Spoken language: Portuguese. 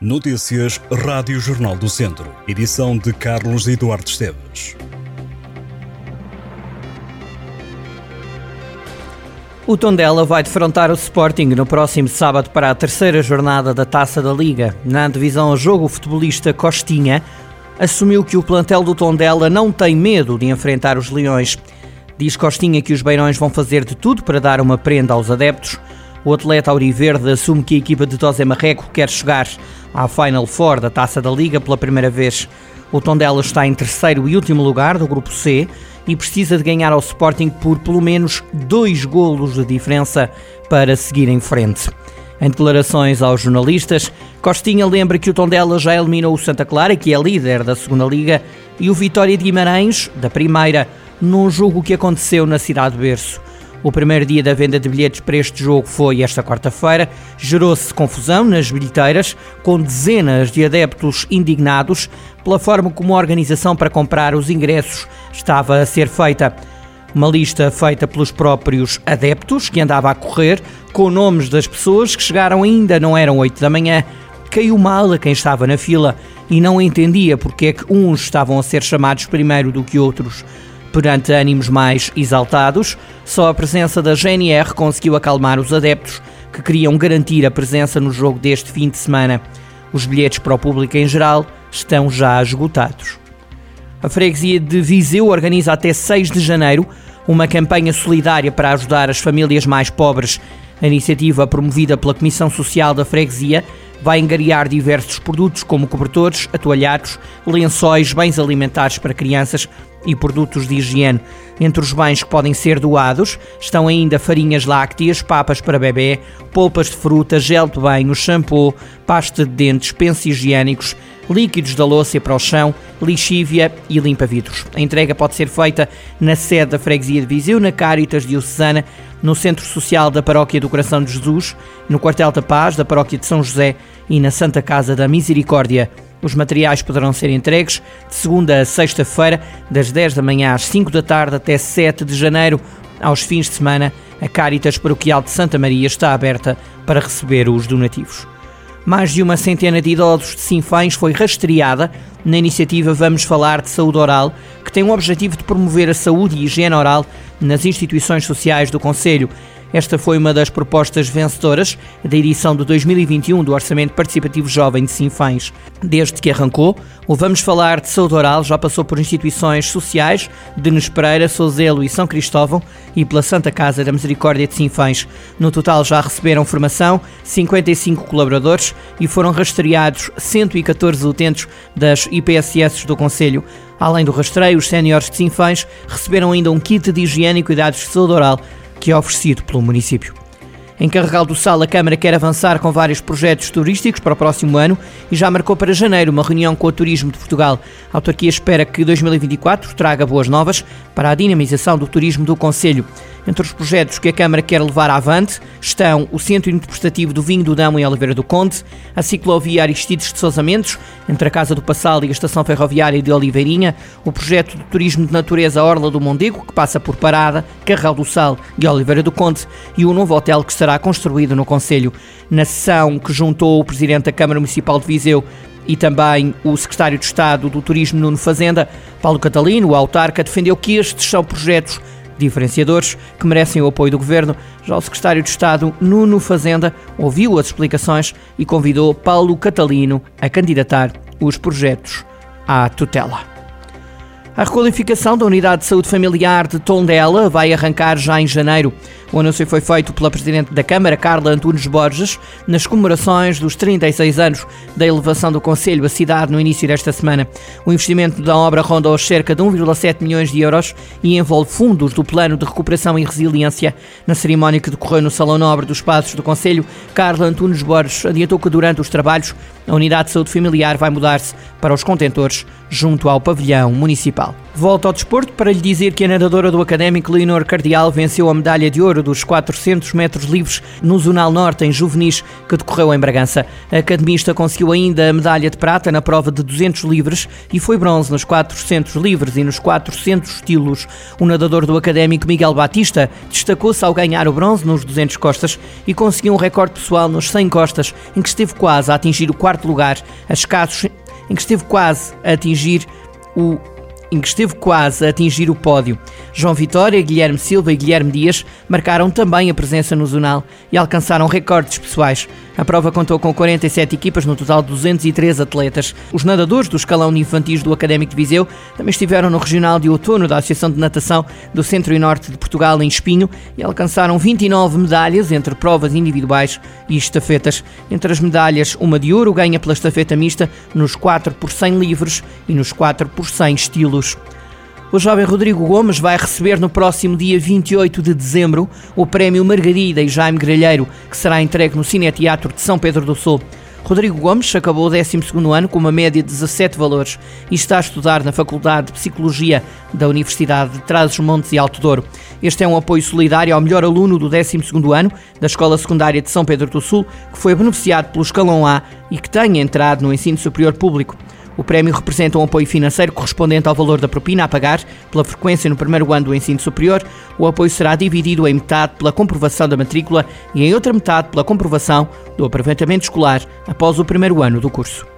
Notícias Rádio Jornal do Centro. Edição de Carlos Eduardo Esteves. O Tondela vai defrontar o Sporting no próximo sábado para a terceira jornada da Taça da Liga. Na divisão jogo, o futebolista Costinha assumiu que o plantel do Tondela não tem medo de enfrentar os Leões. Diz Costinha que os Beirões vão fazer de tudo para dar uma prenda aos adeptos o atleta auriverde assume que a equipa de José Marreco quer chegar à Final Four da Taça da Liga pela primeira vez. O Tondela está em terceiro e último lugar do grupo C e precisa de ganhar ao Sporting por pelo menos dois golos de diferença para seguir em frente. Em declarações aos jornalistas, Costinha lembra que o Tondela já eliminou o Santa Clara, que é líder da segunda liga, e o Vitória de Guimarães, da primeira, num jogo que aconteceu na cidade de Berço. O primeiro dia da venda de bilhetes para este jogo foi esta quarta-feira. Gerou-se confusão nas bilheteiras, com dezenas de adeptos indignados pela forma como a organização para comprar os ingressos estava a ser feita. Uma lista feita pelos próprios adeptos, que andava a correr, com nomes das pessoas que chegaram ainda não eram 8 da manhã. Caiu mal a quem estava na fila e não entendia porque é que uns estavam a ser chamados primeiro do que outros. Perante ânimos mais exaltados, só a presença da GNR conseguiu acalmar os adeptos que queriam garantir a presença no jogo deste fim de semana. Os bilhetes para o público em geral estão já esgotados. A freguesia de Viseu organiza até 6 de janeiro uma campanha solidária para ajudar as famílias mais pobres. A iniciativa, promovida pela Comissão Social da Freguesia, vai engariar diversos produtos como cobertores, atoalhados, lençóis, bens alimentares para crianças e produtos de higiene. Entre os bens que podem ser doados estão ainda farinhas lácteas, papas para bebê, polpas de fruta, gel de banho, shampoo, pasta de dentes, pensos higiênicos, líquidos da louça para o chão, lixívia e limpa-vidros. A entrega pode ser feita na sede da Freguesia de Viseu, na Caritas Diocesana, no Centro Social da Paróquia do Coração de Jesus, no Quartel da Paz da Paróquia de São José e na Santa Casa da Misericórdia. Os materiais poderão ser entregues de segunda a sexta-feira, das 10 da manhã às 5 da tarde até 7 de janeiro. Aos fins de semana, a Caritas Paroquial de Santa Maria está aberta para receber os donativos. Mais de uma centena de idosos de Sinfães foi rastreada na iniciativa Vamos Falar de Saúde Oral, que tem o objetivo de promover a saúde e higiene oral nas instituições sociais do Conselho. Esta foi uma das propostas vencedoras da edição de 2021 do Orçamento Participativo Jovem de Sinfãs. Desde que arrancou, o Vamos Falar de Saúde Oral já passou por instituições sociais de Nespereira, Sozelo e São Cristóvão e pela Santa Casa da Misericórdia de Sinfãs. No total já receberam formação 55 colaboradores e foram rastreados 114 utentes das IPSS do Conselho. Além do rastreio, os séniores de Sinfãs receberam ainda um kit de higiene e cuidados de saúde oral que é oferecido pelo município. Em Carregal do Sal, a Câmara quer avançar com vários projetos turísticos para o próximo ano e já marcou para janeiro uma reunião com o Turismo de Portugal. A autarquia espera que 2024 traga boas novas para a dinamização do turismo do Conselho. Entre os projetos que a Câmara quer levar avante estão o Centro Interpretativo do Vinho do Dão em Oliveira do Conde, a ciclovia Aristides de Sousa Mendes, entre a Casa do Passal e a Estação Ferroviária de Oliveirinha, o projeto de Turismo de Natureza Orla do Mondego, que passa por Parada, Carral do Sal e Oliveira do Conde, e o novo hotel que será construído no Conselho. Na sessão que juntou o Presidente da Câmara Municipal de Viseu e também o secretário de Estado do Turismo Nuno Fazenda, Paulo Catalino, o autarca, defendeu que estes são projetos diferenciadores que merecem o apoio do governo. Já o secretário de Estado, Nuno Fazenda, ouviu as explicações e convidou Paulo Catalino a candidatar os projetos à tutela. A requalificação da Unidade de Saúde Familiar de Tondela vai arrancar já em janeiro. O anúncio foi feito pela Presidente da Câmara, Carla Antunes Borges, nas comemorações dos 36 anos da elevação do Conselho à cidade no início desta semana. O investimento da obra ronda aos cerca de 1,7 milhões de euros e envolve fundos do Plano de Recuperação e Resiliência. Na cerimónia que decorreu no Salão Nobre dos Passos do Conselho, Carla Antunes Borges adiantou que durante os trabalhos a Unidade de Saúde Familiar vai mudar-se para os contentores junto ao pavilhão municipal. Portugal. Volto ao desporto para lhe dizer que a nadadora do Académico Leonor Cardial venceu a medalha de ouro dos 400 metros livres no Zonal Norte, em Juvenis, que decorreu em Bragança. A academista conseguiu ainda a medalha de prata na prova de 200 livres e foi bronze nos 400 livres e nos 400 estilos. O nadador do Académico Miguel Batista destacou-se ao ganhar o bronze nos 200 costas e conseguiu um recorde pessoal nos 100 costas, em que esteve quase a atingir o quarto lugar, a escassos em que esteve quase a atingir o em que esteve quase a atingir o pódio. João Vitória, Guilherme Silva e Guilherme Dias marcaram também a presença no Zonal e alcançaram recordes pessoais. A prova contou com 47 equipas, no total 203 atletas. Os nadadores do escalão de infantis do Académico de Viseu também estiveram no Regional de Outono da Associação de Natação do Centro e Norte de Portugal, em Espinho, e alcançaram 29 medalhas entre provas individuais e estafetas. Entre as medalhas, uma de ouro ganha pela estafeta mista nos 4 por 100 livres e nos 4 por 100 estilos o jovem Rodrigo Gomes vai receber no próximo dia 28 de dezembro o prémio Margarida e Jaime Grelheiro, que será entregue no Cineteatro de São Pedro do Sul. Rodrigo Gomes acabou o 12 ano com uma média de 17 valores e está a estudar na Faculdade de Psicologia da Universidade de Trás-os-Montes e Alto Douro. Este é um apoio solidário ao melhor aluno do 12 ano da Escola Secundária de São Pedro do Sul, que foi beneficiado pelo Escalão A e que tenha entrado no ensino superior público. O prémio representa um apoio financeiro correspondente ao valor da propina a pagar pela frequência no primeiro ano do ensino superior. O apoio será dividido em metade pela comprovação da matrícula e em outra metade pela comprovação do aproveitamento escolar após o primeiro ano do curso.